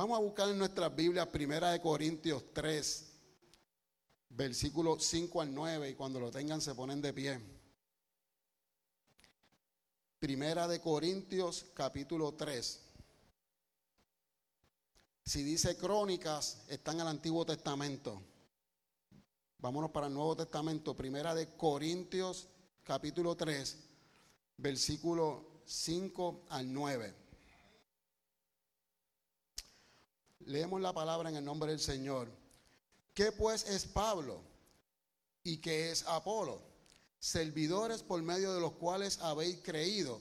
Vamos a buscar en nuestras Biblias Primera de Corintios 3, versículos 5 al 9, y cuando lo tengan se ponen de pie. Primera de Corintios capítulo 3. Si dice crónicas, está en el Antiguo Testamento. Vámonos para el Nuevo Testamento. Primera de Corintios capítulo 3, versículo 5 al 9. Leemos la palabra en el nombre del Señor. ¿Qué pues es Pablo? ¿Y qué es Apolo? Servidores por medio de los cuales habéis creído.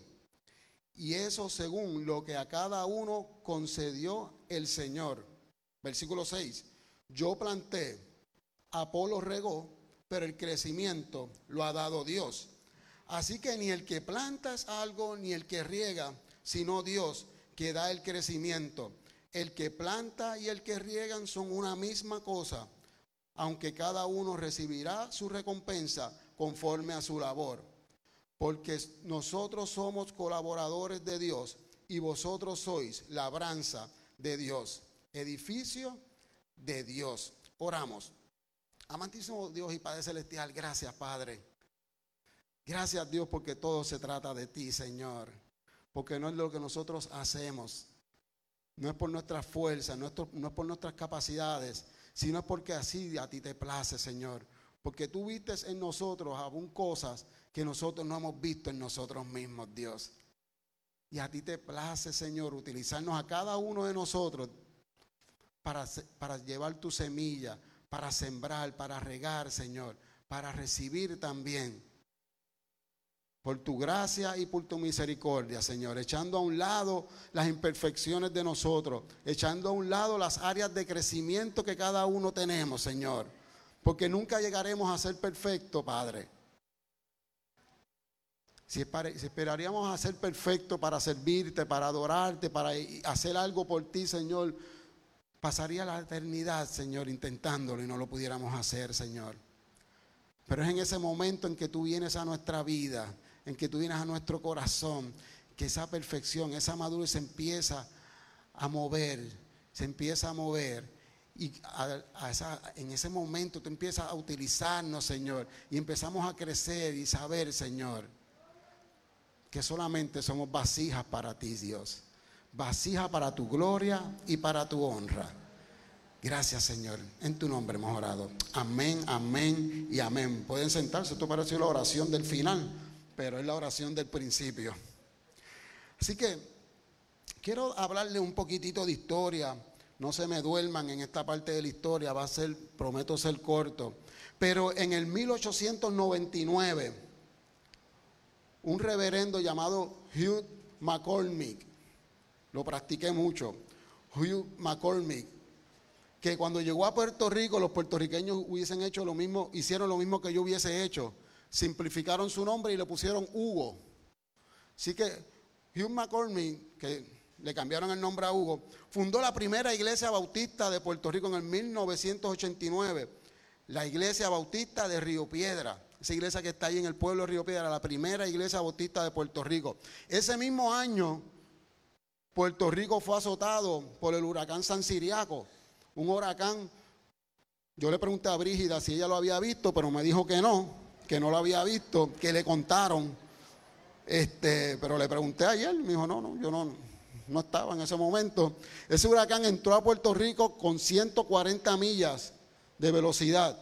Y eso según lo que a cada uno concedió el Señor. Versículo 6. Yo planté, Apolo regó, pero el crecimiento lo ha dado Dios. Así que ni el que planta es algo, ni el que riega, sino Dios que da el crecimiento. El que planta y el que riegan son una misma cosa, aunque cada uno recibirá su recompensa conforme a su labor. Porque nosotros somos colaboradores de Dios y vosotros sois labranza de Dios, edificio de Dios. Oramos. Amantísimo Dios y Padre Celestial, gracias Padre. Gracias Dios porque todo se trata de ti, Señor. Porque no es lo que nosotros hacemos, no es por nuestra fuerza, no es, por nuestras capacidades, sino porque así a ti te place, Señor. Porque tú vistes en nosotros aún cosas que nosotros no hemos visto en nosotros mismos, Dios. Y a ti te place, Señor, utilizarnos a cada uno de nosotros para llevar tu semilla, para sembrar, para regar, Señor, para recibir también por tu gracia y por tu misericordia, Señor, echando a un lado las imperfecciones de nosotros, echando a un lado las áreas de crecimiento que cada uno tenemos, Señor, porque nunca llegaremos a ser perfectos, Padre. Si, esperaríamos a ser perfectos para servirte, para adorarte, para hacer algo por ti, Señor, pasaría la eternidad, Señor, intentándolo y no lo pudiéramos hacer, Señor. Pero es en ese momento en que tú vienes a nuestra vida en que tú vienes a nuestro corazón, que esa perfección, esa madurez se empieza a mover, se empieza a mover. Y en ese momento tú empiezas a utilizarnos, Señor, y empezamos a crecer y saber, Señor, que solamente somos vasijas para ti, Dios. Vasijas para tu gloria y para tu honra. Gracias, Señor. En tu nombre hemos orado. Amén, amén y amén. Pueden sentarse. Esto parece la oración del final pero es la oración del principio. Así que quiero hablarle un poquitito de historia. No se me duerman en esta parte de la historia, va a ser, prometo ser corto. Pero en el 1899, un reverendo llamado Hugh McCormick, lo practiqué mucho, Hugh McCormick, que cuando llegó a Puerto Rico, los puertorriqueños hubiesen hecho lo mismo, hicieron lo mismo que yo hubiese hecho simplificaron su nombre y le pusieron Hugo. Así que Hugh McCormick, que le cambiaron el nombre a Hugo, fundó la primera iglesia bautista de Puerto Rico en el 1989, la iglesia bautista de Río Piedra. Esa iglesia que está ahí en el pueblo de Río Piedra, la primera iglesia bautista de Puerto Rico. Ese mismo año, Puerto Rico fue azotado por el huracán San Siriaco, un huracán. Yo le pregunté a Brígida si ella lo había visto, pero me dijo que no que no lo había visto, que le contaron. Este, pero le pregunté ayer, me dijo, no, no, yo no, no estaba en ese momento. Ese huracán entró a Puerto Rico con 140 millas de velocidad,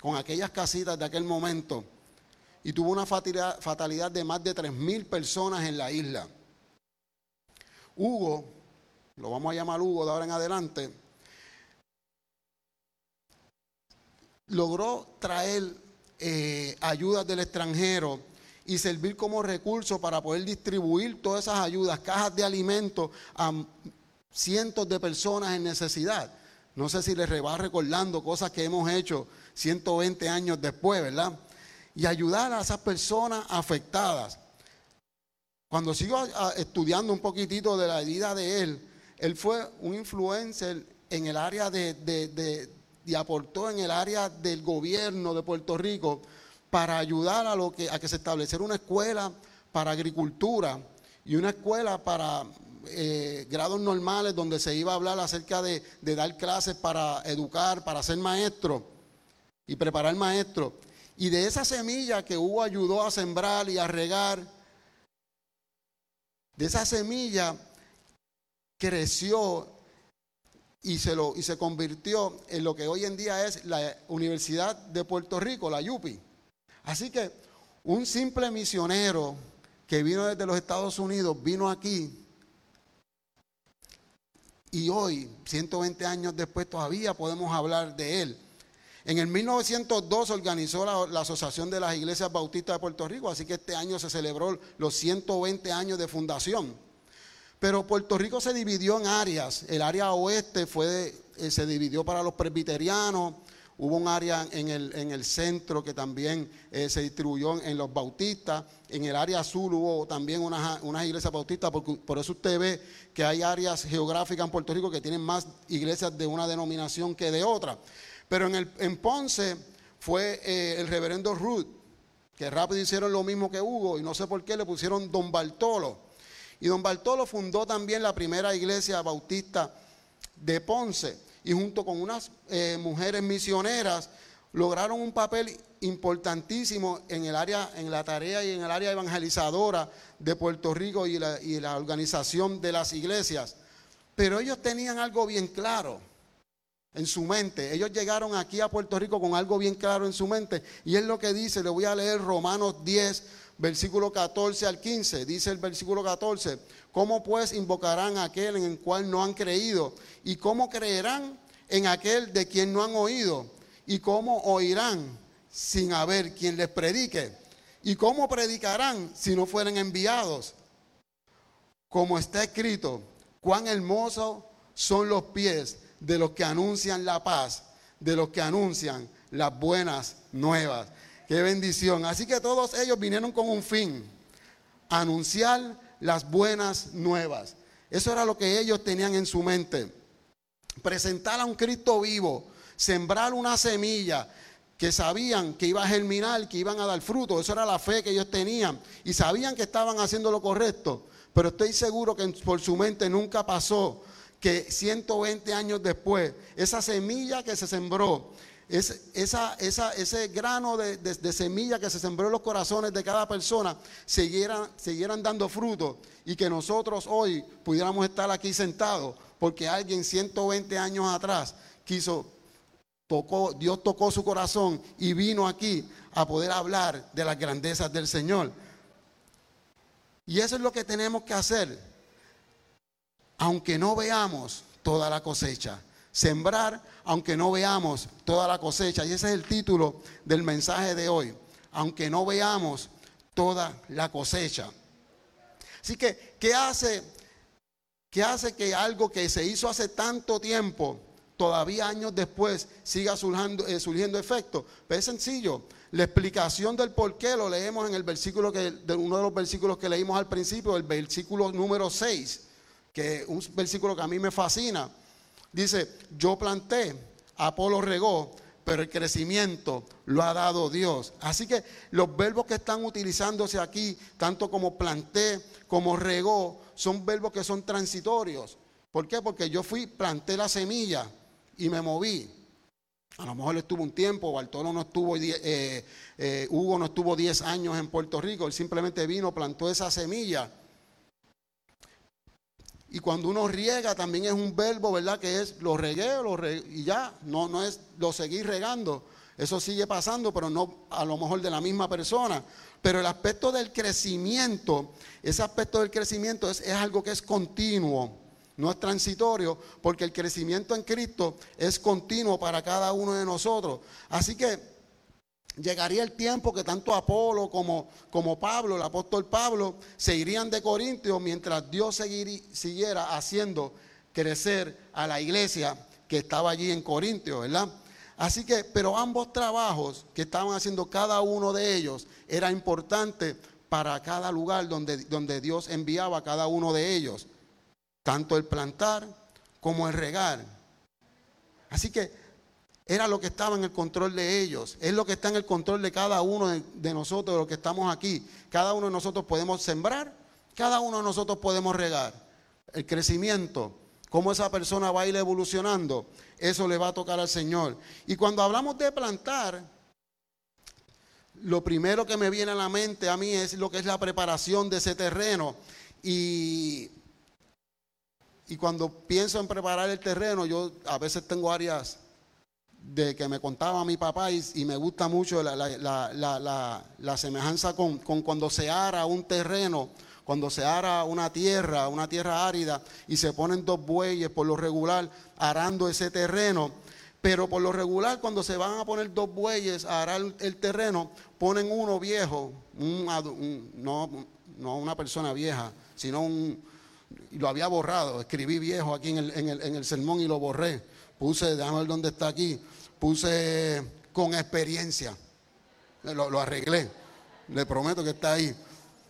con aquellas casitas de aquel momento, y tuvo una fatalidad de más de 3.000 personas en la isla. Hugo, lo vamos a llamar Hugo de ahora en adelante, logró traer eh, ayudas del extranjero y servir como recurso para poder distribuir todas esas ayudas, cajas de alimentos a cientos de personas en necesidad. No sé si les va recordando cosas que hemos hecho 120 años después, ¿verdad? Y ayudar a esas personas afectadas. Cuando sigo estudiando un poquitito de la vida de él, él fue un influencer en el área de, y aportó en el área del gobierno de Puerto Rico para ayudar a, lo que, a que se estableciera una escuela para agricultura y una escuela para eh, grados normales donde se iba a hablar acerca de, de dar clases para educar, para ser maestro y preparar maestro. Y de esa semilla que Hugo ayudó a sembrar y a regar, de esa semilla creció y se, lo, y se convirtió en lo que hoy en día es la Universidad de Puerto Rico, la YUPI. Así que un simple misionero que vino desde los Estados Unidos, vino aquí y hoy, 120 años después, todavía podemos hablar de él. En el 1902 organizó la, la, Asociación de las Iglesias Bautistas de Puerto Rico, así que este año se celebró los 120 años de fundación. Pero Puerto Rico se dividió en áreas. El área oeste fue, eh, se dividió para los presbiterianos, Hubo un área en el, en el centro que también eh, se distribuyó en, los bautistas. En el área azul hubo también unas, iglesias bautistas, por eso usted ve que hay áreas geográficas en Puerto Rico que tienen más iglesias de una denominación que de otra. Pero en, el, en Ponce fue eh, el reverendo Ruth, que rápido hicieron lo mismo que Hugo, y no sé por qué le pusieron Don Bartolo. Y Don Bartolo fundó también la primera iglesia bautista de Ponce y junto con unas eh, mujeres misioneras lograron un papel importantísimo en el área, en la tarea y en el área evangelizadora de Puerto Rico y la, y la organización de las iglesias. Pero ellos tenían algo bien claro en su mente. Ellos llegaron aquí a Puerto Rico con algo bien claro en su mente. Y es lo que dice, le voy a leer Romanos 10, versículo 14 al 15. Dice el versículo 14, ¿cómo pues invocarán a aquel en el cual no han creído? ¿Y cómo creerán en aquel de quien no han oído? ¿Y cómo oirán sin haber quien les predique? ¿Y cómo predicarán si no fueren enviados? Como está escrito, cuán hermosos son los pies de los que anuncian la paz, de los que anuncian las buenas nuevas. Qué bendición. Así que todos ellos vinieron con un fin, anunciar las buenas nuevas. Eso era lo que ellos tenían en su mente. Presentar a un Cristo vivo, sembrar una semilla que sabían que iba a germinar, que iban a dar fruto. Eso era la fe que ellos tenían. Y sabían que estaban haciendo lo correcto. Pero estoy seguro que por su mente nunca pasó que 120 años después, esa semilla que se sembró, esa, ese grano de, semilla que se sembró en los corazones de cada persona siguieran, siguieran dando fruto y que nosotros hoy pudiéramos estar aquí sentados porque alguien 120 años atrás quiso, tocó, Dios tocó su corazón y vino aquí a poder hablar de las grandezas del Señor. Y eso es lo que tenemos que hacer, aunque no veamos toda la cosecha. Sembrar aunque no veamos toda la cosecha. Y ese es el título del mensaje de hoy. Aunque no veamos toda la cosecha. Así que, ¿qué hace, qué hace que algo que se hizo hace tanto tiempo, todavía años después, siga surgiendo, eh, surgiendo efecto? Pues es sencillo. La explicación del por qué lo leemos en el versículo que, de uno de los versículos que leímos al principio, el versículo número 6, que es un versículo que a mí me fascina. Dice, yo planté, Apolo regó, pero el crecimiento lo ha dado Dios. Así que los verbos que están utilizándose aquí, tanto como planté como regó, son verbos que son transitorios. ¿Por qué? Porque yo fui, planté la semilla y me moví. A lo mejor estuvo un tiempo, Bartolo no estuvo, eh, eh, Hugo no estuvo 10 años en Puerto Rico, él simplemente vino, plantó esa semilla y cuando uno riega también es un verbo, ¿verdad? Que es lo regué, lo y ya, no, no es lo seguir regando. Eso sigue pasando, pero no a lo mejor de la misma persona. Pero el aspecto del crecimiento, ese aspecto del crecimiento es, es algo que es continuo, no es transitorio, porque el crecimiento en Cristo es continuo para cada uno de nosotros. Así que llegaría el tiempo que tanto Apolo como, como Pablo, el apóstol Pablo, se irían de Corintios mientras Dios siguiera haciendo crecer a la iglesia que estaba allí en Corintios, ¿verdad? Así que, pero ambos trabajos que estaban haciendo cada uno de ellos era importante para cada lugar donde, donde Dios enviaba a cada uno de ellos, tanto el plantar como el regar. Así que era lo que estaba en el control de ellos. Es lo que está en el control de cada uno de, nosotros, de los que estamos aquí. Cada uno de nosotros podemos sembrar, cada uno de nosotros podemos regar. el crecimiento, cómo esa persona va a ir evolucionando, eso le va a tocar al Señor. Y cuando hablamos de plantar, lo primero que me viene a la mente a mí es lo que es la preparación de ese terreno. Y, y cuando pienso en preparar el terreno, yo a veces tengo áreas de que me contaba mi papá y, me gusta mucho la, semejanza con, con, cuando se ara un terreno, cuando se ara una tierra, una tierra árida y se ponen dos bueyes por lo regular arando ese terreno. Pero por lo regular cuando se van a poner dos bueyes a arar el terreno, ponen uno viejo, no, no una persona vieja, sino un, lo había borrado, escribí viejo aquí en el, en el, en el sermón y lo borré. Puse, déjame ver dónde está aquí, puse con experiencia. Lo, arreglé. Le prometo que está ahí.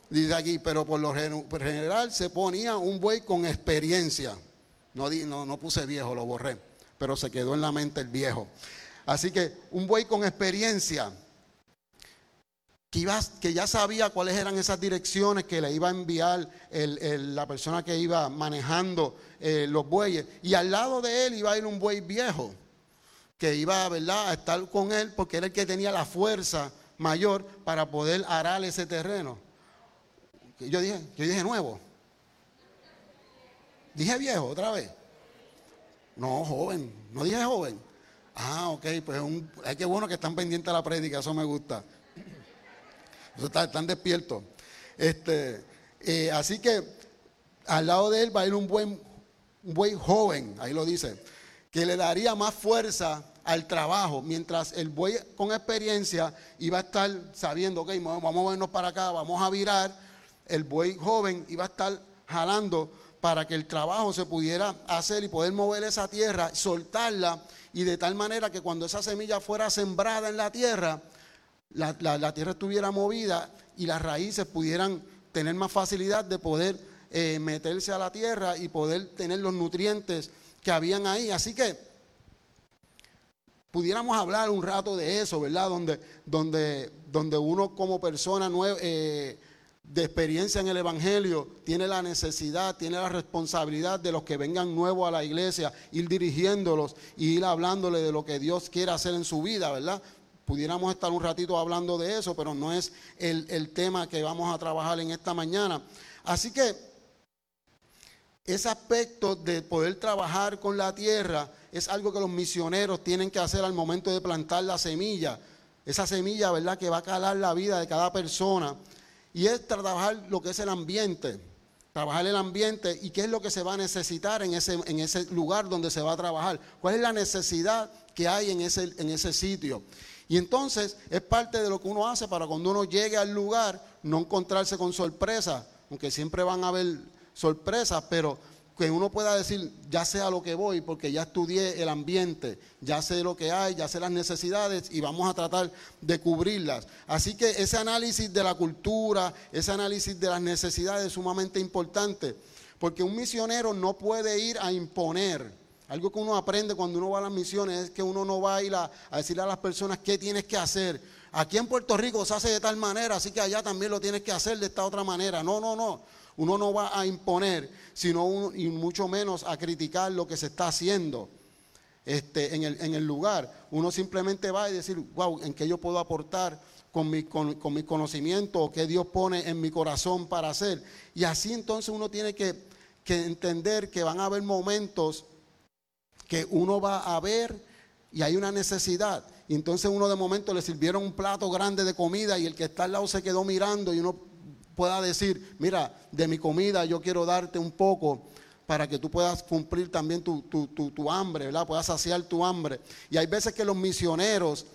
Dice aquí, pero por lo general se ponía un buey con experiencia. No, no, no puse viejo, lo borré, pero se quedó en la mente el viejo. Así que un buey con experiencia, que, ya sabía cuáles eran esas direcciones que le iba a enviar la persona que iba manejando eh, los bueyes. Y al lado de él iba a ir un buey viejo que iba ¿verdad? a estar con él porque era el que tenía la fuerza mayor para poder arar ese terreno. Yo dije, yo dije nuevo. Dije viejo otra vez. No, joven. No dije joven. Ah, ok, pues un, es que bueno que están pendientes de la prédica, eso me gusta. Están despiertos. Este, eh, así que al lado de él va a ir un buen, buen joven, ahí lo dice, que le daría más fuerza al trabajo, mientras el buey con experiencia iba a estar sabiendo, ok, vamos a movernos para acá, vamos a virar, el buey joven iba a estar jalando para que el trabajo se pudiera hacer y poder mover esa tierra, soltarla y de tal manera que cuando esa semilla fuera sembrada en la tierra, la, tierra estuviera movida y las raíces pudieran tener más facilidad de poder eh, meterse a la tierra y poder tener los nutrientes que habían ahí. Así que pudiéramos hablar un rato de eso, ¿verdad? Donde, donde, donde uno como persona eh, de experiencia en el Evangelio tiene la necesidad, tiene la responsabilidad de los que vengan nuevos a la iglesia, ir dirigiéndolos y ir hablándole de lo que Dios quiere hacer en su vida, ¿verdad? Pudiéramos estar un ratito hablando de eso, pero no es el, tema que vamos a trabajar en esta mañana. Así que ese aspecto de poder trabajar con la tierra es algo que los misioneros tienen que hacer al momento de plantar la semilla. Esa semilla, ¿verdad?, que va a calar la vida de cada persona. Y es trabajar lo que es el ambiente. Trabajar el ambiente y qué es lo que se va a necesitar en ese, lugar donde se va a trabajar. ¿Cuál es la necesidad que hay en ese sitio? Y entonces es parte de lo que uno hace para cuando uno llegue al lugar no encontrarse con sorpresas, aunque siempre van a haber sorpresas, pero que uno pueda decir, ya sé a lo que voy, porque ya estudié el ambiente, ya sé lo que hay, ya sé las necesidades y vamos a tratar de cubrirlas. Así que ese análisis de la cultura, ese análisis de las necesidades es sumamente importante, porque un misionero no puede ir a imponer. Algo que uno aprende cuando uno va a las misiones es que uno no va a ir a, decirle a las personas qué tienes que hacer. Aquí en Puerto Rico se hace de tal manera, así que allá también lo tienes que hacer de esta otra manera. No, no, no. Uno no va a imponer, sino y mucho menos a criticar lo que se está haciendo este, en, el, en, el, lugar. Uno simplemente va a decir, wow, ¿en qué yo puedo aportar con mi, con, mi conocimiento o qué Dios pone en mi corazón para hacer? Y así entonces uno tiene que entender que van a haber momentos que uno va a ver y hay una necesidad. Y entonces uno de momento le sirvieron un plato grande de comida y el que está al lado se quedó mirando y uno pueda decir, mira, de mi comida yo quiero darte un poco para que tú puedas cumplir también tu, tu, hambre, ¿verdad? Puedas saciar tu hambre. Y hay veces que los misioneros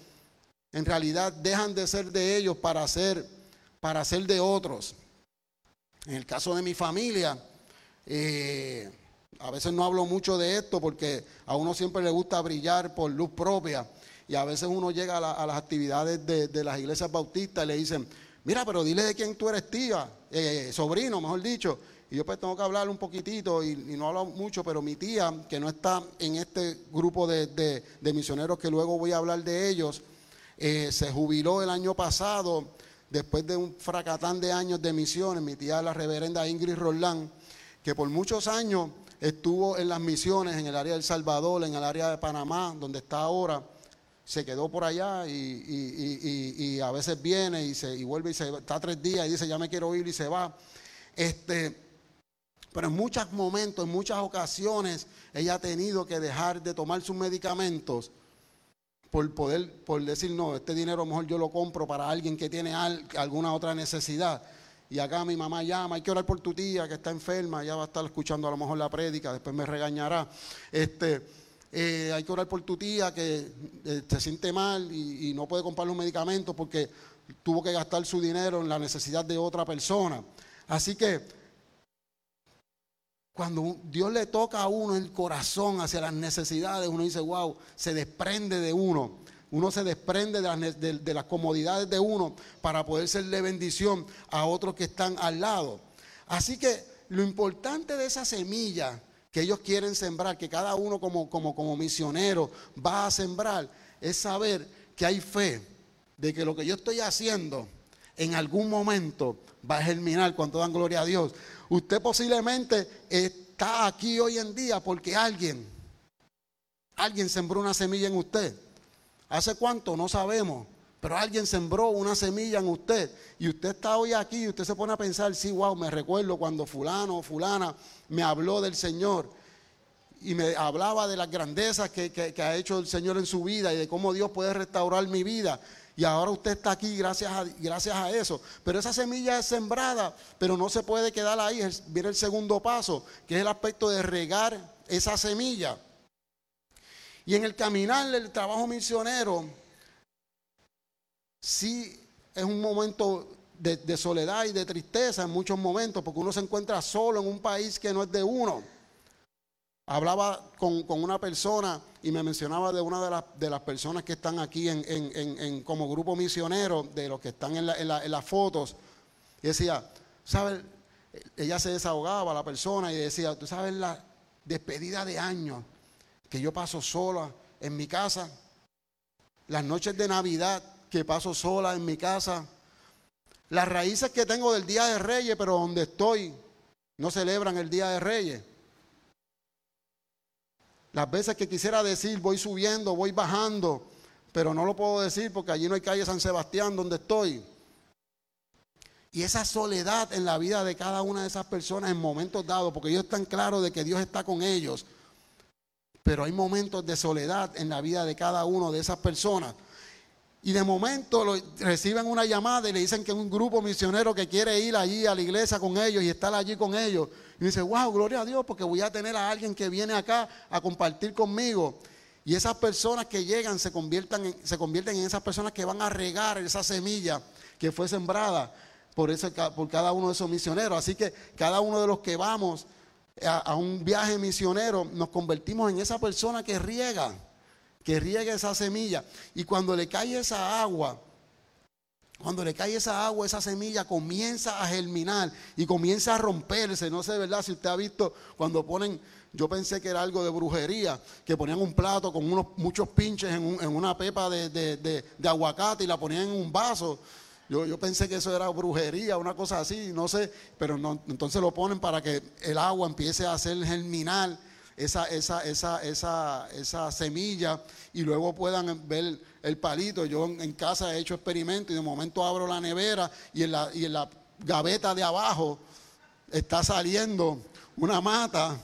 en realidad dejan de ser de ellos para ser, para ser de otros. En el caso de mi familia, eh, a veces no hablo mucho de esto porque a uno siempre le gusta brillar por luz propia. Y a veces uno llega a, las actividades de, las iglesias bautistas y le dicen, mira, pero dile de quién tú eres tía, eh, sobrino, mejor dicho. Y yo pues tengo que hablar un poquitito y, no hablo mucho, pero mi tía, que no está en este grupo de, misioneros que luego voy a hablar de ellos, eh, se jubiló el año pasado después de un fracatán de años de misiones. Mi tía, la reverenda Ingrid Roland, que por muchos años estuvo en las misiones en el área del Salvador, en el área de Panamá, donde está ahora. Se quedó por allá y, a veces viene y, se, vuelve y se está tres días y dice ya me quiero ir y se va. Este, pero en muchos momentos, en muchas ocasiones, ella ha tenido que dejar de tomar sus medicamentos por poder, por decir, no, este dinero mejor yo lo compro para alguien que tiene alguna otra necesidad. Y acá mi mamá llama, hay que orar por tu tía que está enferma, ya va a estar escuchando a lo mejor la prédica, después me regañará. Este, eh, hay que orar por tu tía que eh, se siente mal y, no puede comprar los medicamentos porque tuvo que gastar su dinero en la necesidad de otra persona. Así que cuando Dios le toca a uno el corazón hacia las necesidades, uno dice, wow, se desprende de uno. Uno se desprende de las, comodidades de uno para poder serle bendición a otros que están al lado. Así que lo importante de esa semilla que ellos quieren sembrar, que cada uno como, como, como misionero va a sembrar, es saber que hay fe de que lo que yo estoy haciendo en algún momento va a germinar cuando dan gloria a Dios. Usted posiblemente está aquí hoy en día porque alguien, alguien sembró una semilla en usted. ¿Hace cuánto? No sabemos. Pero alguien sembró una semilla en usted y usted está hoy aquí y usted se pone a pensar, sí, wow, me recuerdo cuando fulano o fulana me habló del Señor y me hablaba de las grandezas que, que, ha hecho el Señor en su vida y de cómo Dios puede restaurar mi vida. Y ahora usted está aquí gracias a, gracias a eso. Pero esa semilla es sembrada, pero no se puede quedar ahí. Viene el segundo paso, que es el aspecto de regar esa semilla. Y en el caminar del trabajo misionero, sí es un momento de, soledad y de tristeza en muchos momentos, porque uno se encuentra solo en un país que no es de uno. Hablaba con, una persona y me mencionaba de una de las, de las personas que están aquí en, como grupo misionero, de los que están en, las fotos, y decía, ¿sabes? Ella se desahogaba, la persona, y decía, ¿tú sabes la despedida de años que yo paso sola en mi casa? Las noches de Navidad que paso sola en mi casa. Las raíces que tengo del Día de Reyes, pero donde estoy, no celebran el Día de Reyes. Las veces que quisiera decir voy subiendo, voy bajando, pero no lo puedo decir porque allí no hay calle San Sebastián donde estoy. Y esa soledad en la vida de cada una de esas personas en momentos dados, porque ellos están claros de que Dios está con ellos, pero hay momentos de soledad en la vida de cada uno de esas personas. Y de momento reciben una llamada y le dicen que un grupo misionero que quiere ir allí a la iglesia con ellos y estar allí con ellos. Y dice, wow, gloria a Dios, porque voy a tener a alguien que viene acá a compartir conmigo. Y esas personas que llegan se se convierten en esas personas que van a regar esa semilla que fue sembrada por, ese, por cada uno de esos misioneros. Así que cada uno de los que vamos a, un viaje misionero nos convertimos en esa persona que riega que riegue esa semilla. Y cuando le cae esa agua, cuando le cae esa agua, esa semilla comienza a germinar y comienza a romperse. No sé, ¿verdad? Si usted ha visto cuando ponen, yo pensé que era algo de brujería, que ponían un plato con unos, muchos pinches en, una pepa de, aguacate y la ponían en un vaso. Yo, yo, pensé que eso era brujería, una cosa así, no sé, pero no, entonces lo ponen para que el agua empiece a hacer germinar esa, esa, esa, esa, esa semilla y luego puedan ver el palito. Yo en casa he hecho experimentos y de momento abro la nevera y en la, y en la gaveta de abajo está saliendo una mata.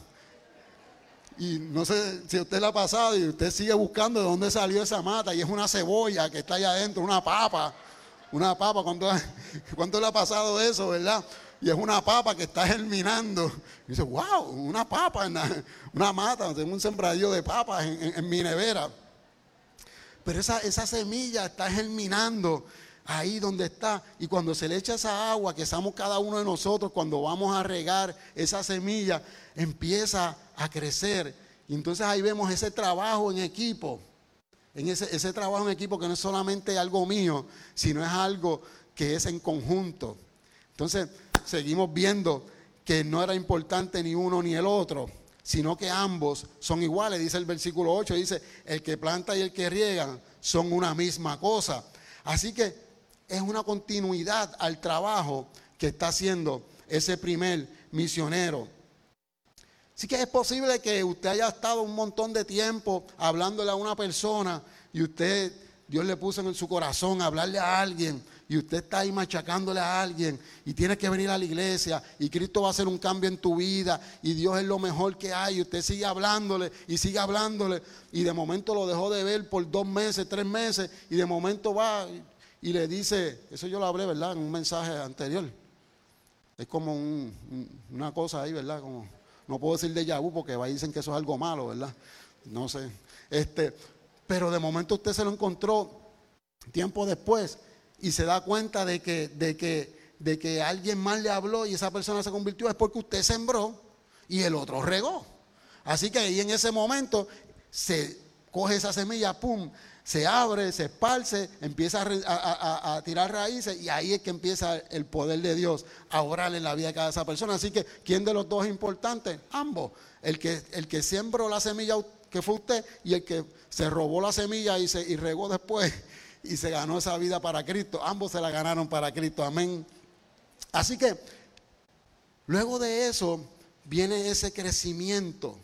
Y no sé si usted la ha pasado y usted sigue buscando de dónde salió esa mata y es una cebolla que está allá adentro, una papa. Una papa, ¿cuánto, ¿cuánto le ha pasado eso, verdad? y es una papa que está germinando. Dice, wow, una papa, una mata, tengo un sembradío de papas en, mi nevera. Pero esa, esa semilla está germinando ahí donde está. Y cuando se le echa esa agua que estamos cada uno de nosotros, cuando vamos a regar esa semilla, empieza a crecer. Y entonces ahí vemos ese trabajo en equipo. En ese, ese trabajo en equipo que no es solamente algo mío, sino es algo que es en conjunto. Entonces, seguimos viendo que no era importante ni uno ni el otro, sino que ambos son iguales. Dice el versículo 8, dice, el que planta y el que riega son una misma cosa. Así que es una continuidad al trabajo que está haciendo ese primer misionero. Así que es posible que usted haya estado un montón de tiempo hablándole a una persona y usted, Dios le puso en su corazón hablarle a alguien y usted está ahí machacándole a alguien y tiene que venir a la iglesia y Cristo va a hacer un cambio en tu vida y Dios es lo mejor que hay y usted sigue hablándole y sigue hablándole y de momento lo dejó de ver por dos meses, tres meses y de momento va y le dice, eso yo lo hablé, ¿verdad? En un mensaje anterior. Es como una cosa ahí, ¿verdad? Como, no puedo decir de vu porque va dicen que eso es algo malo, ¿verdad? No sé. Este, pero de momento usted se lo encontró tiempo después y se da cuenta de que, de que, de que alguien más le habló y esa persona se convirtió, es porque usted sembró y el otro regó. Así que ahí en ese momento se coge esa semilla, pum, se abre, se esparce, empieza a, tirar raíces y ahí es que empieza el poder de Dios a orar en la vida de cada esa persona. Así que, ¿quién de los dos es importante? Ambos. El que, el que la semilla que fue usted y el que se robó la semilla y, se, y regó después y se ganó esa vida para Cristo. Ambos se la ganaron para Cristo. Amén. Así que, luego de eso, viene ese crecimiento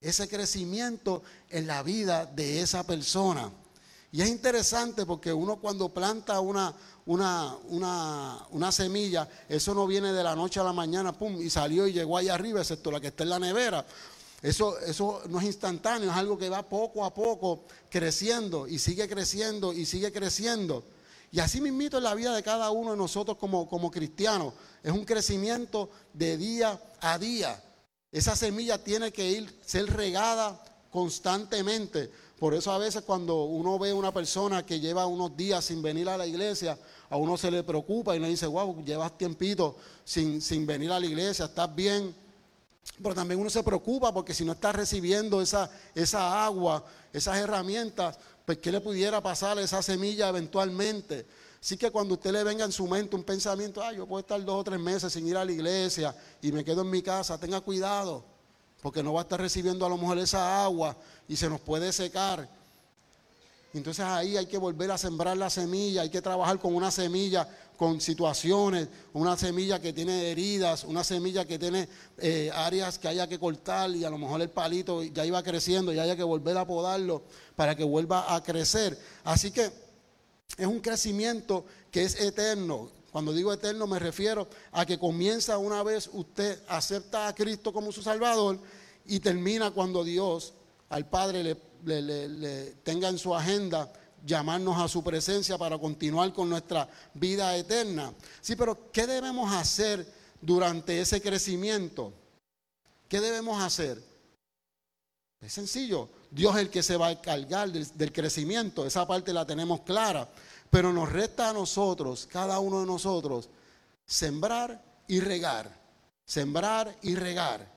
ese crecimiento en la vida de esa persona. Y es interesante porque uno cuando planta una, una, una, semilla, eso no viene de la noche a la mañana, pum, y salió y llegó ahí arriba, excepto la que está en la nevera. Eso, eso no es instantáneo, es algo que va poco a poco creciendo y sigue creciendo y sigue creciendo. Y así mismito en la vida de cada uno de nosotros como, como cristianos. Es un crecimiento de día a día. Esa semilla tiene que ir, ser regada constantemente. Por eso a veces cuando uno ve a una persona que lleva unos días sin venir a la iglesia, a uno se le preocupa y le dice, wow, llevas tiempito sin, sin venir a la iglesia, estás bien. Pero también uno se preocupa porque si no está recibiendo esa, esa agua, esas herramientas, pues ¿qué le pudiera pasar a esa semilla eventualmente? Así que cuando usted le venga en su mente un pensamiento, ah, yo puedo estar dos o tres meses sin ir a la iglesia y me quedo en mi casa, tenga cuidado, porque no va a estar recibiendo a lo mejor esa agua y se nos puede secar. Entonces ahí hay que volver a sembrar la semilla, hay que trabajar con una semilla, con situaciones, una semilla que tiene heridas, una semilla que tiene eh, áreas que haya que cortar y a lo mejor el palito ya iba creciendo y haya que volver a podarlo para que vuelva a crecer. Así que es un crecimiento que es eterno. Cuando digo eterno me refiero a que comienza una vez usted acepta a Cristo como su Salvador y termina cuando Dios al Padre le, tenga en su agenda llamarnos a su presencia para continuar con nuestra vida eterna. Sí, pero ¿qué debemos hacer durante ese crecimiento? ¿Qué debemos hacer? Es sencillo. Dios es el que se va a encargar del, crecimiento. Esa parte la tenemos clara. Pero nos resta a nosotros, cada uno de nosotros, sembrar y regar. Sembrar y regar.